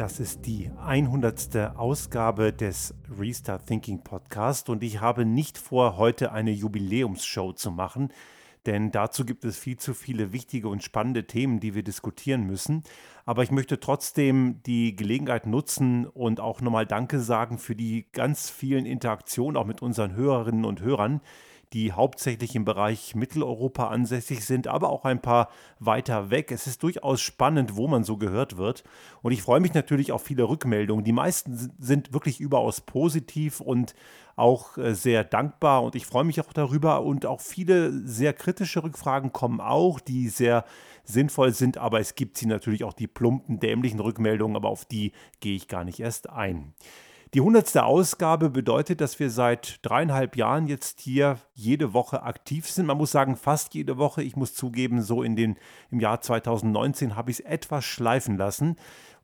Das ist die 100. Ausgabe des Restart Thinking Podcast und ich habe nicht vor, heute eine Jubiläumsshow zu machen, denn dazu gibt es viel zu viele wichtige und spannende Themen, die wir diskutieren müssen. Aber ich möchte trotzdem die Gelegenheit nutzen und auch nochmal Danke sagen für die ganz vielen Interaktionen auch mit unseren Hörerinnen und Hörern die hauptsächlich im Bereich Mitteleuropa ansässig sind, aber auch ein paar weiter weg. Es ist durchaus spannend, wo man so gehört wird. Und ich freue mich natürlich auf viele Rückmeldungen. Die meisten sind wirklich überaus positiv und auch äh, sehr dankbar und ich freue mich auch darüber und auch viele sehr kritische Rückfragen kommen auch, die sehr sinnvoll sind, aber es gibt sie natürlich auch die plumpen, dämlichen Rückmeldungen, aber auf die gehe ich gar nicht erst ein. Die hundertste Ausgabe bedeutet, dass wir seit dreieinhalb Jahren jetzt hier jede Woche aktiv sind. Man muss sagen, fast jede Woche. Ich muss zugeben, so in den, im Jahr 2019 habe ich es etwas schleifen lassen,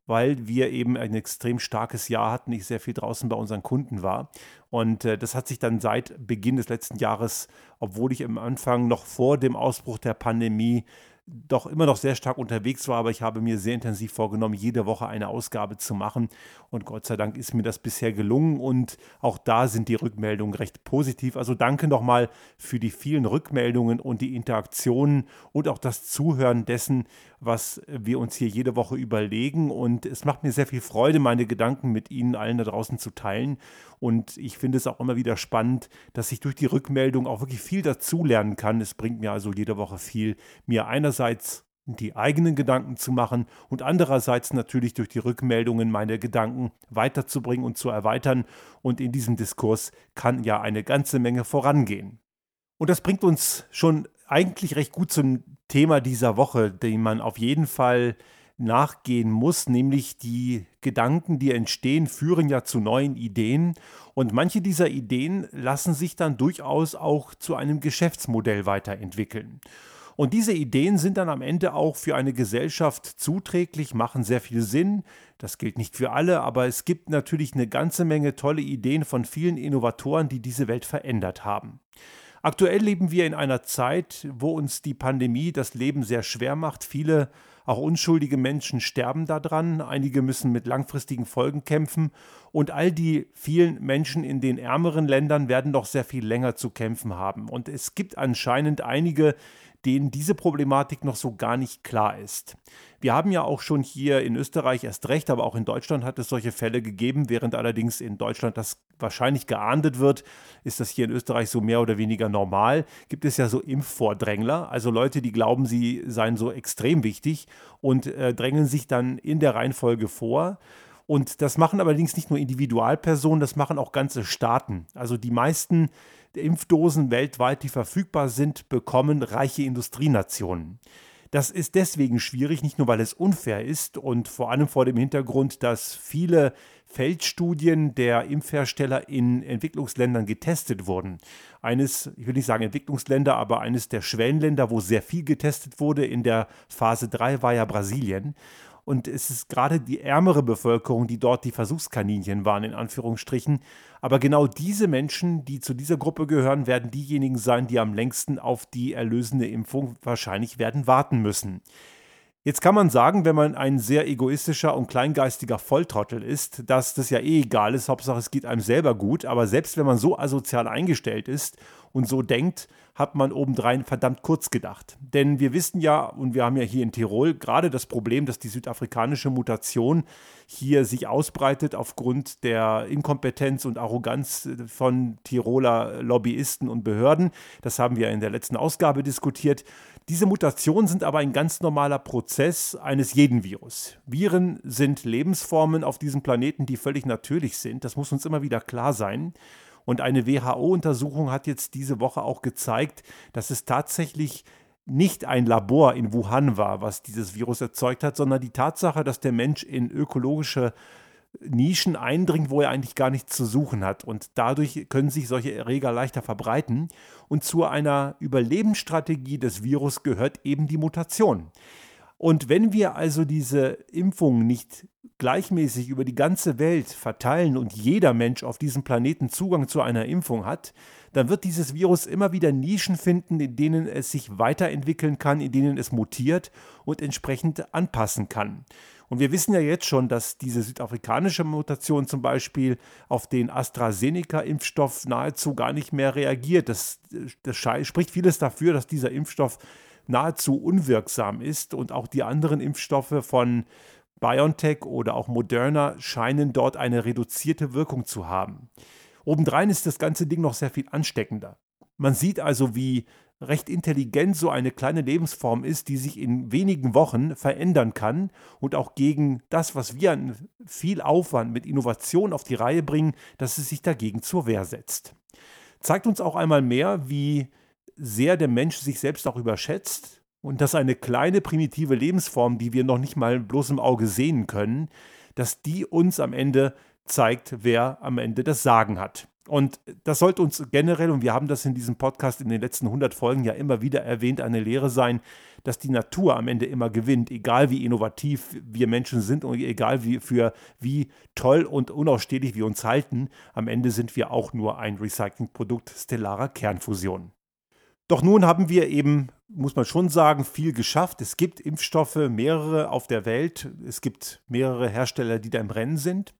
weil wir eben ein extrem starkes Jahr hatten, ich sehr viel draußen bei unseren Kunden war. Und äh, das hat sich dann seit Beginn des letzten Jahres, obwohl ich am Anfang noch vor dem Ausbruch der Pandemie doch immer noch sehr stark unterwegs war, aber ich habe mir sehr intensiv vorgenommen, jede Woche eine Ausgabe zu machen. Und Gott sei Dank ist mir das bisher gelungen und auch da sind die Rückmeldungen recht positiv. Also danke nochmal für die vielen Rückmeldungen und die Interaktionen und auch das Zuhören dessen, was wir uns hier jede Woche überlegen. Und es macht mir sehr viel Freude, meine Gedanken mit Ihnen allen da draußen zu teilen. Und ich finde es auch immer wieder spannend, dass ich durch die Rückmeldung auch wirklich viel dazulernen kann. Es bringt mir also jede Woche viel, mir einerseits die eigenen Gedanken zu machen und andererseits natürlich durch die Rückmeldungen meine Gedanken weiterzubringen und zu erweitern. Und in diesem Diskurs kann ja eine ganze Menge vorangehen. Und das bringt uns schon eigentlich recht gut zum Thema dieser Woche, den man auf jeden Fall nachgehen muss, nämlich die Gedanken, die entstehen, führen ja zu neuen Ideen und manche dieser Ideen lassen sich dann durchaus auch zu einem Geschäftsmodell weiterentwickeln. Und diese Ideen sind dann am Ende auch für eine Gesellschaft zuträglich, machen sehr viel Sinn. Das gilt nicht für alle, aber es gibt natürlich eine ganze Menge tolle Ideen von vielen Innovatoren, die diese Welt verändert haben. Aktuell leben wir in einer Zeit, wo uns die Pandemie das Leben sehr schwer macht. Viele auch unschuldige Menschen sterben daran, einige müssen mit langfristigen Folgen kämpfen und all die vielen Menschen in den ärmeren Ländern werden noch sehr viel länger zu kämpfen haben. Und es gibt anscheinend einige, denen diese Problematik noch so gar nicht klar ist. Wir haben ja auch schon hier in Österreich erst recht, aber auch in Deutschland hat es solche Fälle gegeben, während allerdings in Deutschland das wahrscheinlich geahndet wird, ist das hier in Österreich so mehr oder weniger normal. Gibt es ja so Impfvordrängler, also Leute, die glauben, sie seien so extrem wichtig und äh, drängeln sich dann in der Reihenfolge vor. Und das machen allerdings nicht nur Individualpersonen, das machen auch ganze Staaten. Also die meisten Impfdosen weltweit, die verfügbar sind, bekommen reiche Industrienationen. Das ist deswegen schwierig, nicht nur weil es unfair ist und vor allem vor dem Hintergrund, dass viele Feldstudien der Impfhersteller in Entwicklungsländern getestet wurden. Eines, ich will nicht sagen Entwicklungsländer, aber eines der Schwellenländer, wo sehr viel getestet wurde in der Phase 3 war ja Brasilien. Und es ist gerade die ärmere Bevölkerung, die dort die Versuchskaninchen waren, in Anführungsstrichen. Aber genau diese Menschen, die zu dieser Gruppe gehören, werden diejenigen sein, die am längsten auf die erlösende Impfung wahrscheinlich werden warten müssen. Jetzt kann man sagen, wenn man ein sehr egoistischer und kleingeistiger Volltrottel ist, dass das ja eh egal ist, Hauptsache es geht einem selber gut, aber selbst wenn man so asozial eingestellt ist und so denkt, hat man obendrein verdammt kurz gedacht. Denn wir wissen ja, und wir haben ja hier in Tirol gerade das Problem, dass die südafrikanische Mutation hier sich ausbreitet aufgrund der Inkompetenz und Arroganz von Tiroler Lobbyisten und Behörden. Das haben wir in der letzten Ausgabe diskutiert. Diese Mutationen sind aber ein ganz normaler Prozess eines jeden Virus. Viren sind Lebensformen auf diesem Planeten, die völlig natürlich sind. Das muss uns immer wieder klar sein. Und eine WHO-Untersuchung hat jetzt diese Woche auch gezeigt, dass es tatsächlich nicht ein Labor in Wuhan war, was dieses Virus erzeugt hat, sondern die Tatsache, dass der Mensch in ökologische Nischen eindringt, wo er eigentlich gar nichts zu suchen hat. Und dadurch können sich solche Erreger leichter verbreiten. Und zu einer Überlebensstrategie des Virus gehört eben die Mutation. Und wenn wir also diese Impfung nicht gleichmäßig über die ganze Welt verteilen und jeder Mensch auf diesem Planeten Zugang zu einer Impfung hat, dann wird dieses Virus immer wieder Nischen finden, in denen es sich weiterentwickeln kann, in denen es mutiert und entsprechend anpassen kann. Und wir wissen ja jetzt schon, dass diese südafrikanische Mutation zum Beispiel auf den AstraZeneca-Impfstoff nahezu gar nicht mehr reagiert. Das, das spricht vieles dafür, dass dieser Impfstoff nahezu unwirksam ist und auch die anderen Impfstoffe von BioNTech oder auch Moderna scheinen dort eine reduzierte Wirkung zu haben. Obendrein ist das ganze Ding noch sehr viel ansteckender. Man sieht also, wie recht intelligent so eine kleine Lebensform ist, die sich in wenigen Wochen verändern kann und auch gegen das, was wir an viel Aufwand mit Innovation auf die Reihe bringen, dass es sich dagegen zur Wehr setzt. Zeigt uns auch einmal mehr, wie sehr der Mensch sich selbst auch überschätzt und dass eine kleine primitive Lebensform, die wir noch nicht mal bloß im Auge sehen können, dass die uns am Ende zeigt, wer am Ende das Sagen hat. Und das sollte uns generell, und wir haben das in diesem Podcast in den letzten 100 Folgen ja immer wieder erwähnt, eine Lehre sein, dass die Natur am Ende immer gewinnt, egal wie innovativ wir Menschen sind und egal wie, für wie toll und unausstehlich wir uns halten. Am Ende sind wir auch nur ein Recyclingprodukt stellarer Kernfusion. Doch nun haben wir eben, muss man schon sagen, viel geschafft. Es gibt Impfstoffe, mehrere auf der Welt. Es gibt mehrere Hersteller, die da im Rennen sind.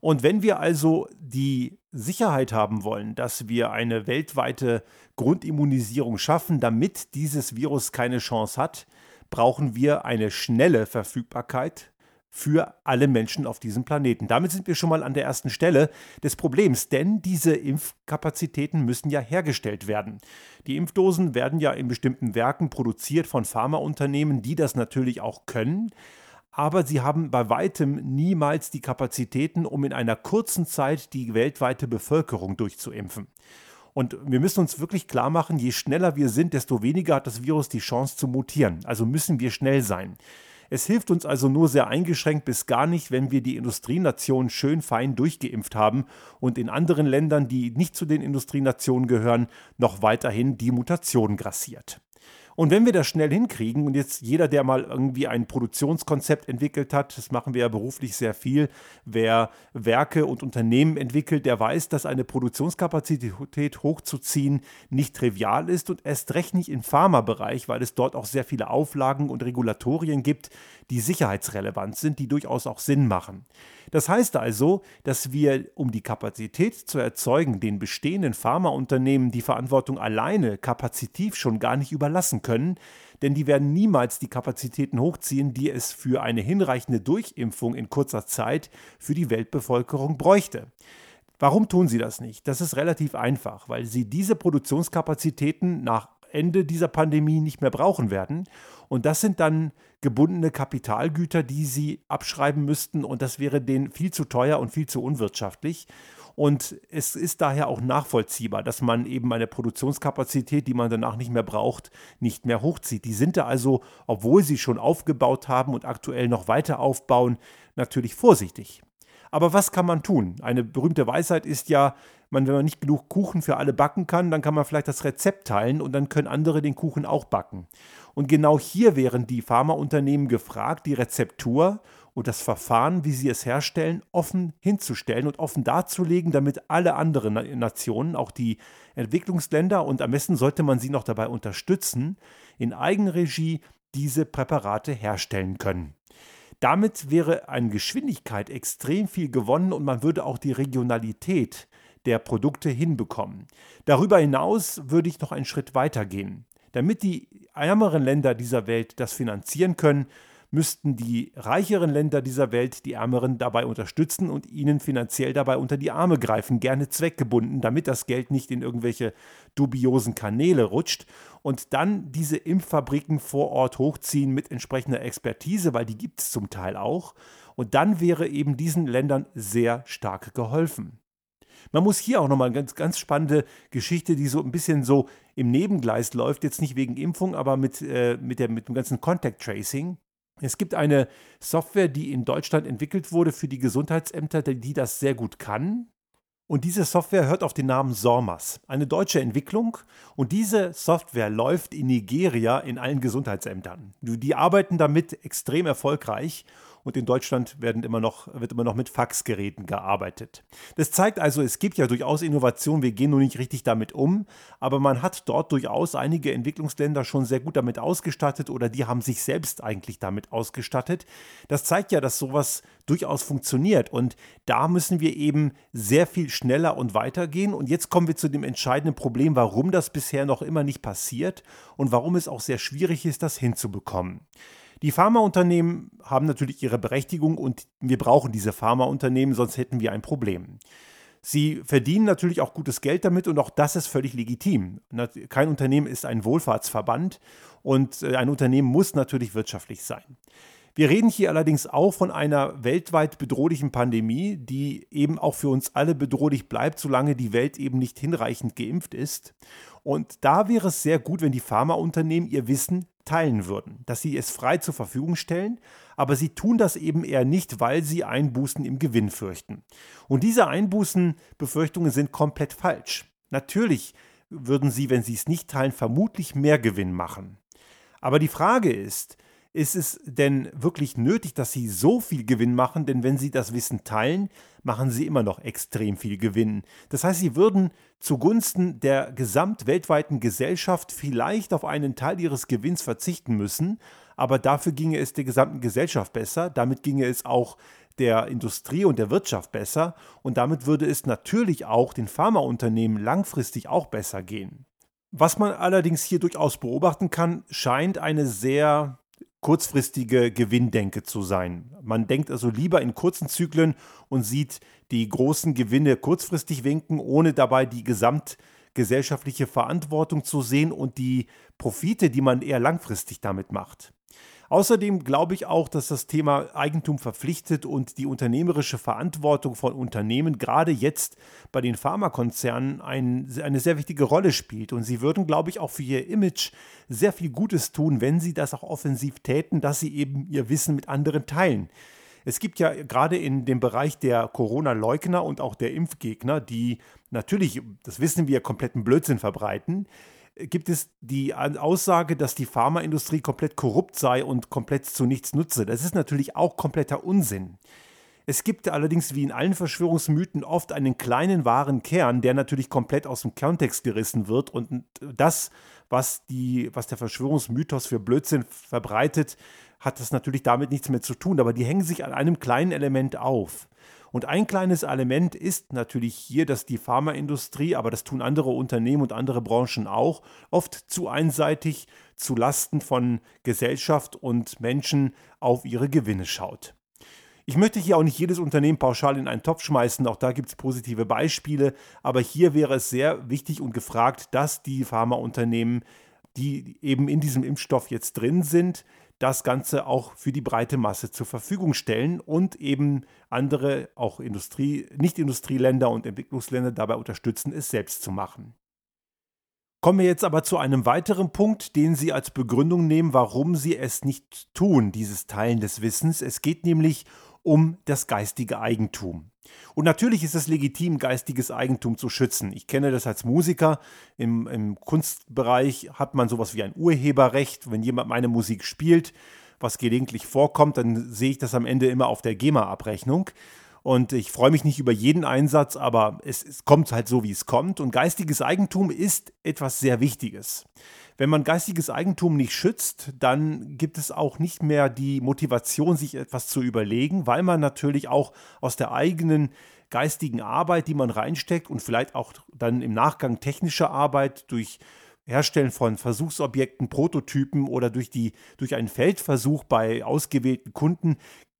Und wenn wir also die Sicherheit haben wollen, dass wir eine weltweite Grundimmunisierung schaffen, damit dieses Virus keine Chance hat, brauchen wir eine schnelle Verfügbarkeit für alle Menschen auf diesem Planeten. Damit sind wir schon mal an der ersten Stelle des Problems, denn diese Impfkapazitäten müssen ja hergestellt werden. Die Impfdosen werden ja in bestimmten Werken produziert von Pharmaunternehmen, die das natürlich auch können. Aber sie haben bei weitem niemals die Kapazitäten, um in einer kurzen Zeit die weltweite Bevölkerung durchzuimpfen. Und wir müssen uns wirklich klar machen, je schneller wir sind, desto weniger hat das Virus die Chance zu mutieren. Also müssen wir schnell sein. Es hilft uns also nur sehr eingeschränkt bis gar nicht, wenn wir die Industrienationen schön fein durchgeimpft haben und in anderen Ländern, die nicht zu den Industrienationen gehören, noch weiterhin die Mutation grassiert. Und wenn wir das schnell hinkriegen und jetzt jeder, der mal irgendwie ein Produktionskonzept entwickelt hat, das machen wir ja beruflich sehr viel, wer Werke und Unternehmen entwickelt, der weiß, dass eine Produktionskapazität hochzuziehen nicht trivial ist und erst recht nicht im Pharmabereich, weil es dort auch sehr viele Auflagen und Regulatorien gibt, die sicherheitsrelevant sind, die durchaus auch Sinn machen. Das heißt also, dass wir, um die Kapazität zu erzeugen, den bestehenden Pharmaunternehmen die Verantwortung alleine kapazitiv schon gar nicht überlassen können, denn die werden niemals die Kapazitäten hochziehen, die es für eine hinreichende Durchimpfung in kurzer Zeit für die Weltbevölkerung bräuchte. Warum tun sie das nicht? Das ist relativ einfach, weil sie diese Produktionskapazitäten nach Ende dieser Pandemie nicht mehr brauchen werden. Und das sind dann gebundene Kapitalgüter, die sie abschreiben müssten. Und das wäre denen viel zu teuer und viel zu unwirtschaftlich. Und es ist daher auch nachvollziehbar, dass man eben eine Produktionskapazität, die man danach nicht mehr braucht, nicht mehr hochzieht. Die sind da also, obwohl sie schon aufgebaut haben und aktuell noch weiter aufbauen, natürlich vorsichtig. Aber was kann man tun? Eine berühmte Weisheit ist ja, man, wenn man nicht genug Kuchen für alle backen kann, dann kann man vielleicht das Rezept teilen und dann können andere den Kuchen auch backen. Und genau hier wären die Pharmaunternehmen gefragt, die Rezeptur und das Verfahren, wie sie es herstellen, offen hinzustellen und offen darzulegen, damit alle anderen Nationen, auch die Entwicklungsländer, und am besten sollte man sie noch dabei unterstützen, in Eigenregie diese Präparate herstellen können. Damit wäre an Geschwindigkeit extrem viel gewonnen und man würde auch die Regionalität der Produkte hinbekommen. Darüber hinaus würde ich noch einen Schritt weiter gehen. Damit die ärmeren Länder dieser Welt das finanzieren können, müssten die reicheren Länder dieser Welt die Ärmeren dabei unterstützen und ihnen finanziell dabei unter die Arme greifen, gerne zweckgebunden, damit das Geld nicht in irgendwelche dubiosen Kanäle rutscht und dann diese Impffabriken vor Ort hochziehen mit entsprechender Expertise, weil die gibt es zum Teil auch. Und dann wäre eben diesen Ländern sehr stark geholfen. Man muss hier auch nochmal eine ganz, ganz spannende Geschichte, die so ein bisschen so im Nebengleis läuft, jetzt nicht wegen Impfung, aber mit, äh, mit, der, mit dem ganzen Contact Tracing. Es gibt eine Software, die in Deutschland entwickelt wurde für die Gesundheitsämter, die das sehr gut kann. Und diese Software hört auf den Namen SORMAS, eine deutsche Entwicklung. Und diese Software läuft in Nigeria in allen Gesundheitsämtern. Die arbeiten damit extrem erfolgreich und in Deutschland werden immer noch, wird immer noch mit Faxgeräten gearbeitet. Das zeigt also, es gibt ja durchaus Innovationen, wir gehen nur nicht richtig damit um, aber man hat dort durchaus einige Entwicklungsländer schon sehr gut damit ausgestattet oder die haben sich selbst eigentlich damit ausgestattet. Das zeigt ja, dass sowas durchaus funktioniert und da müssen wir eben sehr viel schneller und weiter gehen und jetzt kommen wir zu dem entscheidenden Problem, warum das bisher noch immer nicht passiert und warum es auch sehr schwierig ist, das hinzubekommen. Die Pharmaunternehmen haben natürlich ihre Berechtigung und wir brauchen diese Pharmaunternehmen, sonst hätten wir ein Problem. Sie verdienen natürlich auch gutes Geld damit und auch das ist völlig legitim. Kein Unternehmen ist ein Wohlfahrtsverband und äh, ein Unternehmen muss natürlich wirtschaftlich sein. Wir reden hier allerdings auch von einer weltweit bedrohlichen Pandemie, die eben auch für uns alle bedrohlich bleibt, solange die Welt eben nicht hinreichend geimpft ist. Und da wäre es sehr gut, wenn die Pharmaunternehmen ihr Wissen teilen würden, dass sie es frei zur Verfügung stellen, aber sie tun das eben eher nicht, weil sie Einbußen im Gewinn fürchten. Und diese Einbußenbefürchtungen sind komplett falsch. Natürlich würden sie, wenn sie es nicht teilen, vermutlich mehr Gewinn machen. Aber die Frage ist, ist es denn wirklich nötig, dass sie so viel Gewinn machen? Denn wenn sie das Wissen teilen, machen sie immer noch extrem viel Gewinn. Das heißt, sie würden zugunsten der gesamtweltweiten Gesellschaft vielleicht auf einen Teil ihres Gewinns verzichten müssen, aber dafür ginge es der gesamten Gesellschaft besser, damit ginge es auch der Industrie und der Wirtschaft besser und damit würde es natürlich auch den Pharmaunternehmen langfristig auch besser gehen. Was man allerdings hier durchaus beobachten kann, scheint eine sehr kurzfristige Gewinndenke zu sein. Man denkt also lieber in kurzen Zyklen und sieht die großen Gewinne kurzfristig winken, ohne dabei die gesamtgesellschaftliche Verantwortung zu sehen und die Profite, die man eher langfristig damit macht. Außerdem glaube ich auch, dass das Thema Eigentum verpflichtet und die unternehmerische Verantwortung von Unternehmen gerade jetzt bei den Pharmakonzernen ein, eine sehr wichtige Rolle spielt. Und sie würden, glaube ich, auch für ihr Image sehr viel Gutes tun, wenn sie das auch offensiv täten, dass sie eben ihr Wissen mit anderen teilen. Es gibt ja gerade in dem Bereich der Corona-Leugner und auch der Impfgegner, die natürlich, das wissen wir, kompletten Blödsinn verbreiten, gibt es die Aussage, dass die Pharmaindustrie komplett korrupt sei und komplett zu nichts nutze. Das ist natürlich auch kompletter Unsinn. Es gibt allerdings wie in allen Verschwörungsmythen oft einen kleinen wahren Kern, der natürlich komplett aus dem Kontext gerissen wird und das, was, die, was der Verschwörungsmythos für Blödsinn verbreitet, hat das natürlich damit nichts mehr zu tun, aber die hängen sich an einem kleinen Element auf. Und ein kleines Element ist natürlich hier, dass die Pharmaindustrie, aber das tun andere Unternehmen und andere Branchen auch, oft zu einseitig zu Lasten von Gesellschaft und Menschen auf ihre Gewinne schaut. Ich möchte hier auch nicht jedes Unternehmen pauschal in einen Topf schmeißen, auch da gibt es positive Beispiele, aber hier wäre es sehr wichtig und gefragt, dass die Pharmaunternehmen, die eben in diesem Impfstoff jetzt drin sind, das Ganze auch für die breite Masse zur Verfügung stellen und eben andere, auch Industrie, Nicht-Industrieländer und Entwicklungsländer dabei unterstützen, es selbst zu machen. Kommen wir jetzt aber zu einem weiteren Punkt, den Sie als Begründung nehmen, warum Sie es nicht tun, dieses Teilen des Wissens. Es geht nämlich um das geistige Eigentum. Und natürlich ist es legitim, geistiges Eigentum zu schützen. Ich kenne das als Musiker. Im, Im, Kunstbereich hat man sowas wie ein Urheberrecht. Wenn jemand meine Musik spielt, was gelegentlich vorkommt, dann sehe ich das am Ende immer auf der GEMA-Abrechnung. Und ich freue mich nicht über jeden Einsatz, aber es, es kommt halt so, wie es kommt. Und geistiges Eigentum ist etwas sehr Wichtiges. Wenn man geistiges Eigentum nicht schützt, dann gibt es auch nicht mehr die Motivation, sich etwas zu überlegen, weil man natürlich auch aus der eigenen geistigen Arbeit, die man reinsteckt und vielleicht auch dann im Nachgang technische Arbeit durch Herstellen von Versuchsobjekten, Prototypen oder durch, die, durch einen Feldversuch bei ausgewählten Kunden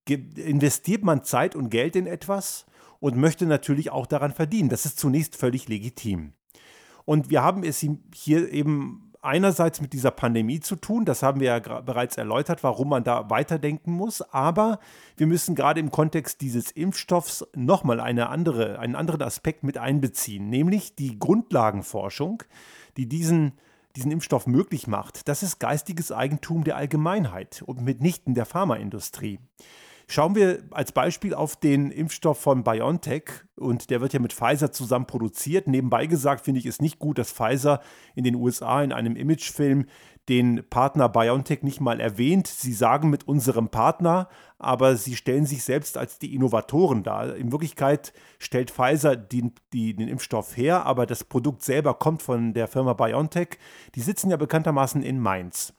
investiert man Zeit und Geld in etwas und möchte natürlich auch daran verdienen. Das ist zunächst völlig legitim. Und wir haben es hier eben einerseits mit dieser Pandemie zu tun, das haben wir ja bereits erläutert, warum man da weiterdenken muss, aber wir müssen gerade im Kontext dieses Impfstoffs nochmal eine andere, einen anderen Aspekt mit einbeziehen, nämlich die Grundlagenforschung, die diesen, diesen Impfstoff möglich macht. Das ist geistiges Eigentum der Allgemeinheit und mitnichten der Pharmaindustrie. Schauen wir als Beispiel auf den Impfstoff von BioNTech und der wird ja mit Pfizer zusammen produziert. Nebenbei gesagt finde ich es nicht gut, dass Pfizer in den USA in einem Imagefilm den Partner BioNTech nicht mal erwähnt. Sie sagen mit unserem Partner, aber sie stellen sich selbst als die Innovatoren dar. In Wirklichkeit stellt Pfizer den, die, den Impfstoff her, aber das Produkt selber kommt von der Firma BioNTech. Die sitzen ja bekanntermaßen in Mainz.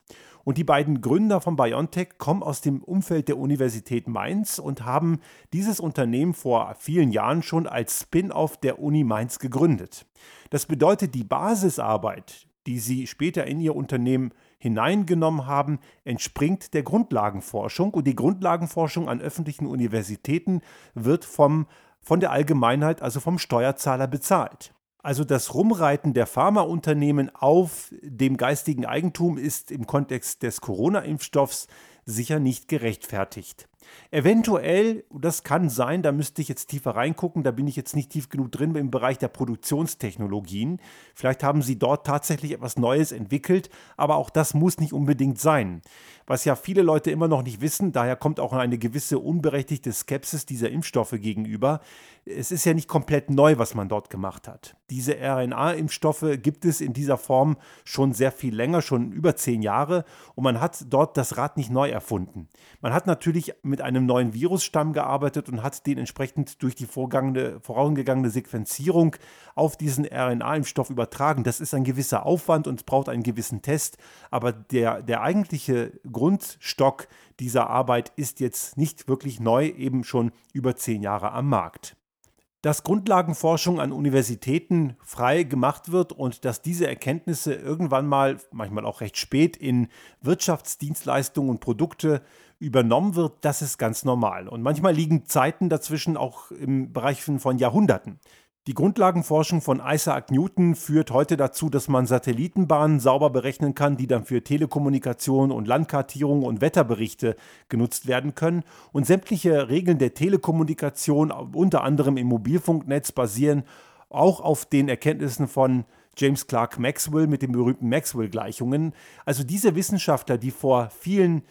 Und die beiden Gründer von BioNTech kommen aus dem Umfeld der Universität Mainz und haben dieses Unternehmen vor vielen Jahren schon als Spin-off der Uni Mainz gegründet. Das bedeutet, die Basisarbeit, die sie später in ihr Unternehmen hineingenommen haben, entspringt der Grundlagenforschung. Und die Grundlagenforschung an öffentlichen Universitäten wird vom, von der Allgemeinheit, also vom Steuerzahler bezahlt. Also das Rumreiten der Pharmaunternehmen auf dem geistigen Eigentum ist im Kontext des Corona-Impfstoffs sicher nicht gerechtfertigt. Eventuell, das kann sein, da müsste ich jetzt tiefer reingucken, da bin ich jetzt nicht tief genug drin im Bereich der Produktionstechnologien. Vielleicht haben sie dort tatsächlich etwas Neues entwickelt, aber auch das muss nicht unbedingt sein. Was ja viele Leute immer noch nicht wissen, daher kommt auch eine gewisse unberechtigte Skepsis dieser Impfstoffe gegenüber. Es ist ja nicht komplett neu, was man dort gemacht hat. Diese RNA-Impfstoffe gibt es in dieser Form schon sehr viel länger, schon über zehn Jahre, und man hat dort das Rad nicht neu erfunden. Man hat natürlich mit einem neuen Virusstamm gearbeitet und hat den entsprechend durch die vorangegangene Sequenzierung auf diesen RNA-Impfstoff übertragen. Das ist ein gewisser Aufwand und braucht einen gewissen Test, aber der, der eigentliche Grundstock dieser Arbeit ist jetzt nicht wirklich neu, eben schon über zehn Jahre am Markt. Dass Grundlagenforschung an Universitäten frei gemacht wird und dass diese Erkenntnisse irgendwann mal, manchmal auch recht spät, in Wirtschaftsdienstleistungen und Produkte übernommen wird, das ist ganz normal. Und manchmal liegen Zeiten dazwischen auch im Bereich von Jahrhunderten. Die Grundlagenforschung von Isaac Newton führt heute dazu, dass man Satellitenbahnen sauber berechnen kann, die dann für Telekommunikation und Landkartierung und Wetterberichte genutzt werden können. Und sämtliche Regeln der Telekommunikation, unter anderem im Mobilfunknetz, basieren auch auf den Erkenntnissen von James Clark Maxwell mit den berühmten Maxwell-Gleichungen. Also diese Wissenschaftler, die vor vielen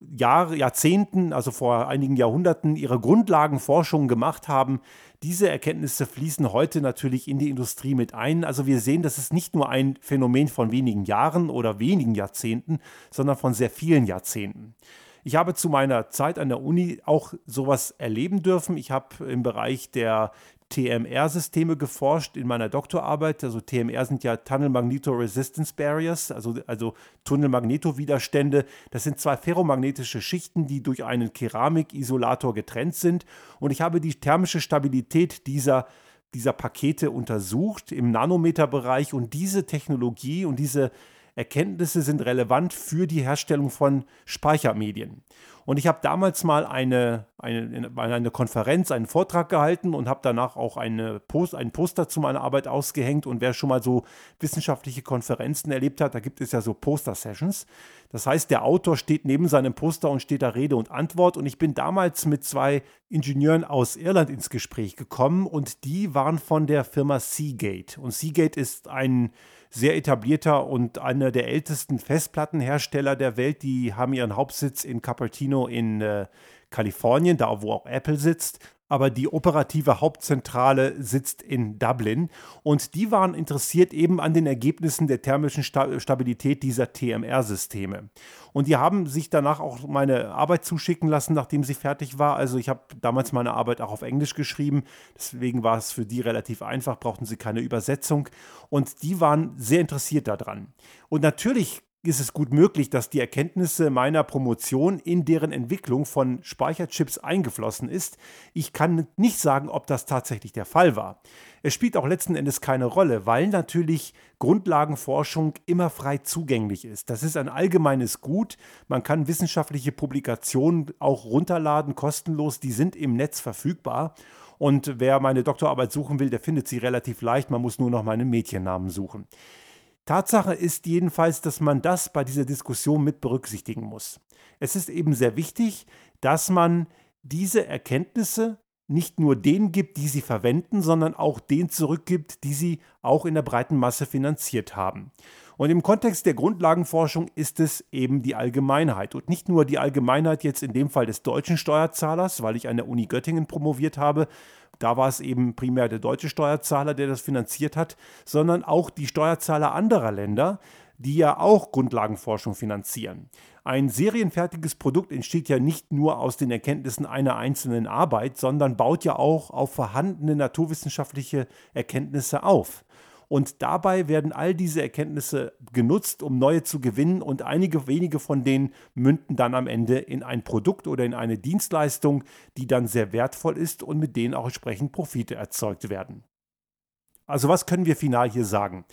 Jahre, Jahrzehnten, also vor einigen Jahrhunderten, ihre Grundlagenforschung gemacht haben. Diese Erkenntnisse fließen heute natürlich in die Industrie mit ein. Also wir sehen, das ist nicht nur ein Phänomen von wenigen Jahren oder wenigen Jahrzehnten, sondern von sehr vielen Jahrzehnten. Ich habe zu meiner Zeit an der Uni auch sowas erleben dürfen. Ich habe im Bereich der TMR-Systeme geforscht in meiner Doktorarbeit. Also TMR sind ja Tunnel Magneto-Resistance Barriers, also, also Tunnel-Magnetowiderstände. Das sind zwei ferromagnetische Schichten, die durch einen Keramikisolator getrennt sind. Und ich habe die thermische Stabilität dieser dieser Pakete untersucht im Nanometerbereich und diese Technologie und diese Erkenntnisse sind relevant für die Herstellung von Speichermedien. Und ich habe damals mal eine, eine, eine Konferenz, einen Vortrag gehalten und habe danach auch eine Post, ein Poster zu meiner Arbeit ausgehängt. Und wer schon mal so wissenschaftliche Konferenzen erlebt hat, da gibt es ja so Poster-Sessions. Das heißt, der Autor steht neben seinem Poster und steht da Rede und Antwort. Und ich bin damals mit zwei Ingenieuren aus Irland ins Gespräch gekommen und die waren von der Firma Seagate. Und Seagate ist ein sehr etablierter und einer der ältesten Festplattenhersteller der Welt. Die haben ihren Hauptsitz in Cupertino in äh, Kalifornien, da wo auch Apple sitzt aber die operative Hauptzentrale sitzt in Dublin und die waren interessiert eben an den Ergebnissen der thermischen Stabilität dieser TMR-Systeme. Und die haben sich danach auch meine Arbeit zuschicken lassen, nachdem sie fertig war. Also ich habe damals meine Arbeit auch auf Englisch geschrieben, deswegen war es für die relativ einfach, brauchten sie keine Übersetzung und die waren sehr interessiert daran. Und natürlich ist es gut möglich, dass die Erkenntnisse meiner Promotion in deren Entwicklung von Speicherchips eingeflossen ist. Ich kann nicht sagen, ob das tatsächlich der Fall war. Es spielt auch letzten Endes keine Rolle, weil natürlich Grundlagenforschung immer frei zugänglich ist. Das ist ein allgemeines Gut. Man kann wissenschaftliche Publikationen auch runterladen, kostenlos. Die sind im Netz verfügbar. Und wer meine Doktorarbeit suchen will, der findet sie relativ leicht. Man muss nur noch meinen Mädchennamen suchen. Tatsache ist jedenfalls, dass man das bei dieser Diskussion mit berücksichtigen muss. Es ist eben sehr wichtig, dass man diese Erkenntnisse nicht nur denen gibt, die sie verwenden, sondern auch denen zurückgibt, die sie auch in der breiten Masse finanziert haben. Und im Kontext der Grundlagenforschung ist es eben die Allgemeinheit. Und nicht nur die Allgemeinheit jetzt in dem Fall des deutschen Steuerzahlers, weil ich an der Uni Göttingen promoviert habe. Da war es eben primär der deutsche Steuerzahler, der das finanziert hat, sondern auch die Steuerzahler anderer Länder, die ja auch Grundlagenforschung finanzieren. Ein serienfertiges Produkt entsteht ja nicht nur aus den Erkenntnissen einer einzelnen Arbeit, sondern baut ja auch auf vorhandene naturwissenschaftliche Erkenntnisse auf. Und dabei werden all diese Erkenntnisse genutzt, um neue zu gewinnen und einige wenige von denen münden dann am Ende in ein Produkt oder in eine Dienstleistung, die dann sehr wertvoll ist und mit denen auch entsprechend Profite erzeugt werden. Also was können wir final hier sagen?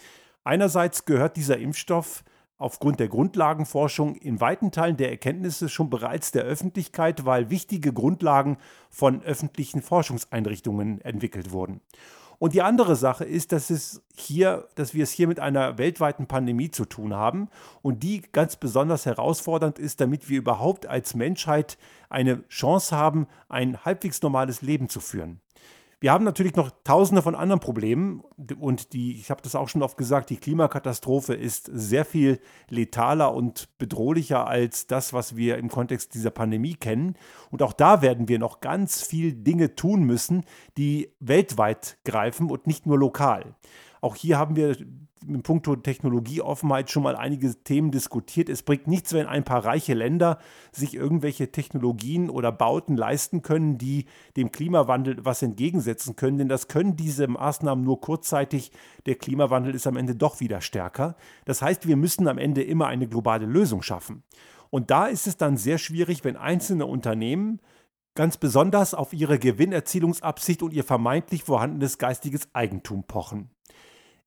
Einerseits gehört dieser Impfstoff aufgrund der Grundlagenforschung in weiten Teilen der Erkenntnisse schon bereits der Öffentlichkeit, weil wichtige Grundlagen von öffentlichen Forschungseinrichtungen entwickelt wurden. Und die andere Sache ist, dass es hier, dass wir es hier mit einer weltweiten Pandemie zu tun haben und die ganz besonders herausfordernd ist, damit wir überhaupt als Menschheit eine Chance haben, ein halbwegs normales Leben zu führen. Wir haben natürlich noch tausende von anderen Problemen und die, ich habe das auch schon oft gesagt, die Klimakatastrophe ist sehr viel letaler und bedrohlicher als das, was wir im Kontext dieser Pandemie kennen. Und auch da werden wir noch ganz viel Dinge tun müssen, die weltweit greifen und nicht nur lokal. Auch hier haben wir im Punkto Technologieoffenheit schon mal einige Themen diskutiert. Es bringt nichts, wenn ein paar reiche Länder sich irgendwelche Technologien oder Bauten leisten können, die dem Klimawandel was entgegensetzen können, denn das können diese Maßnahmen nur kurzzeitig. Der Klimawandel ist am Ende doch wieder stärker. Das heißt, wir müssen am Ende immer eine globale Lösung schaffen. Und da ist es dann sehr schwierig, wenn einzelne Unternehmen ganz besonders auf ihre Gewinnerzielungsabsicht und ihr vermeintlich vorhandenes geistiges Eigentum pochen.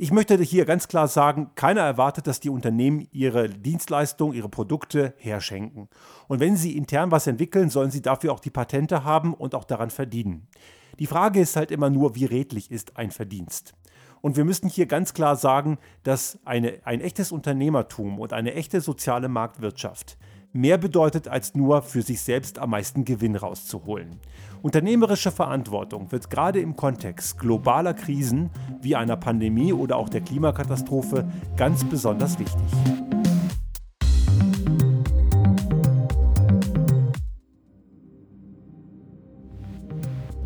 Ich möchte hier ganz klar sagen, keiner erwartet, dass die Unternehmen ihre Dienstleistungen, ihre Produkte herschenken. Und wenn sie intern was entwickeln, sollen sie dafür auch die Patente haben und auch daran verdienen. Die Frage ist halt immer nur, wie redlich ist ein Verdienst. Und wir müssen hier ganz klar sagen, dass eine, ein echtes Unternehmertum und eine echte soziale Marktwirtschaft mehr bedeutet, als nur für sich selbst am meisten Gewinn rauszuholen. Unternehmerische Verantwortung wird gerade im Kontext globaler Krisen wie einer Pandemie oder auch der Klimakatastrophe ganz besonders wichtig.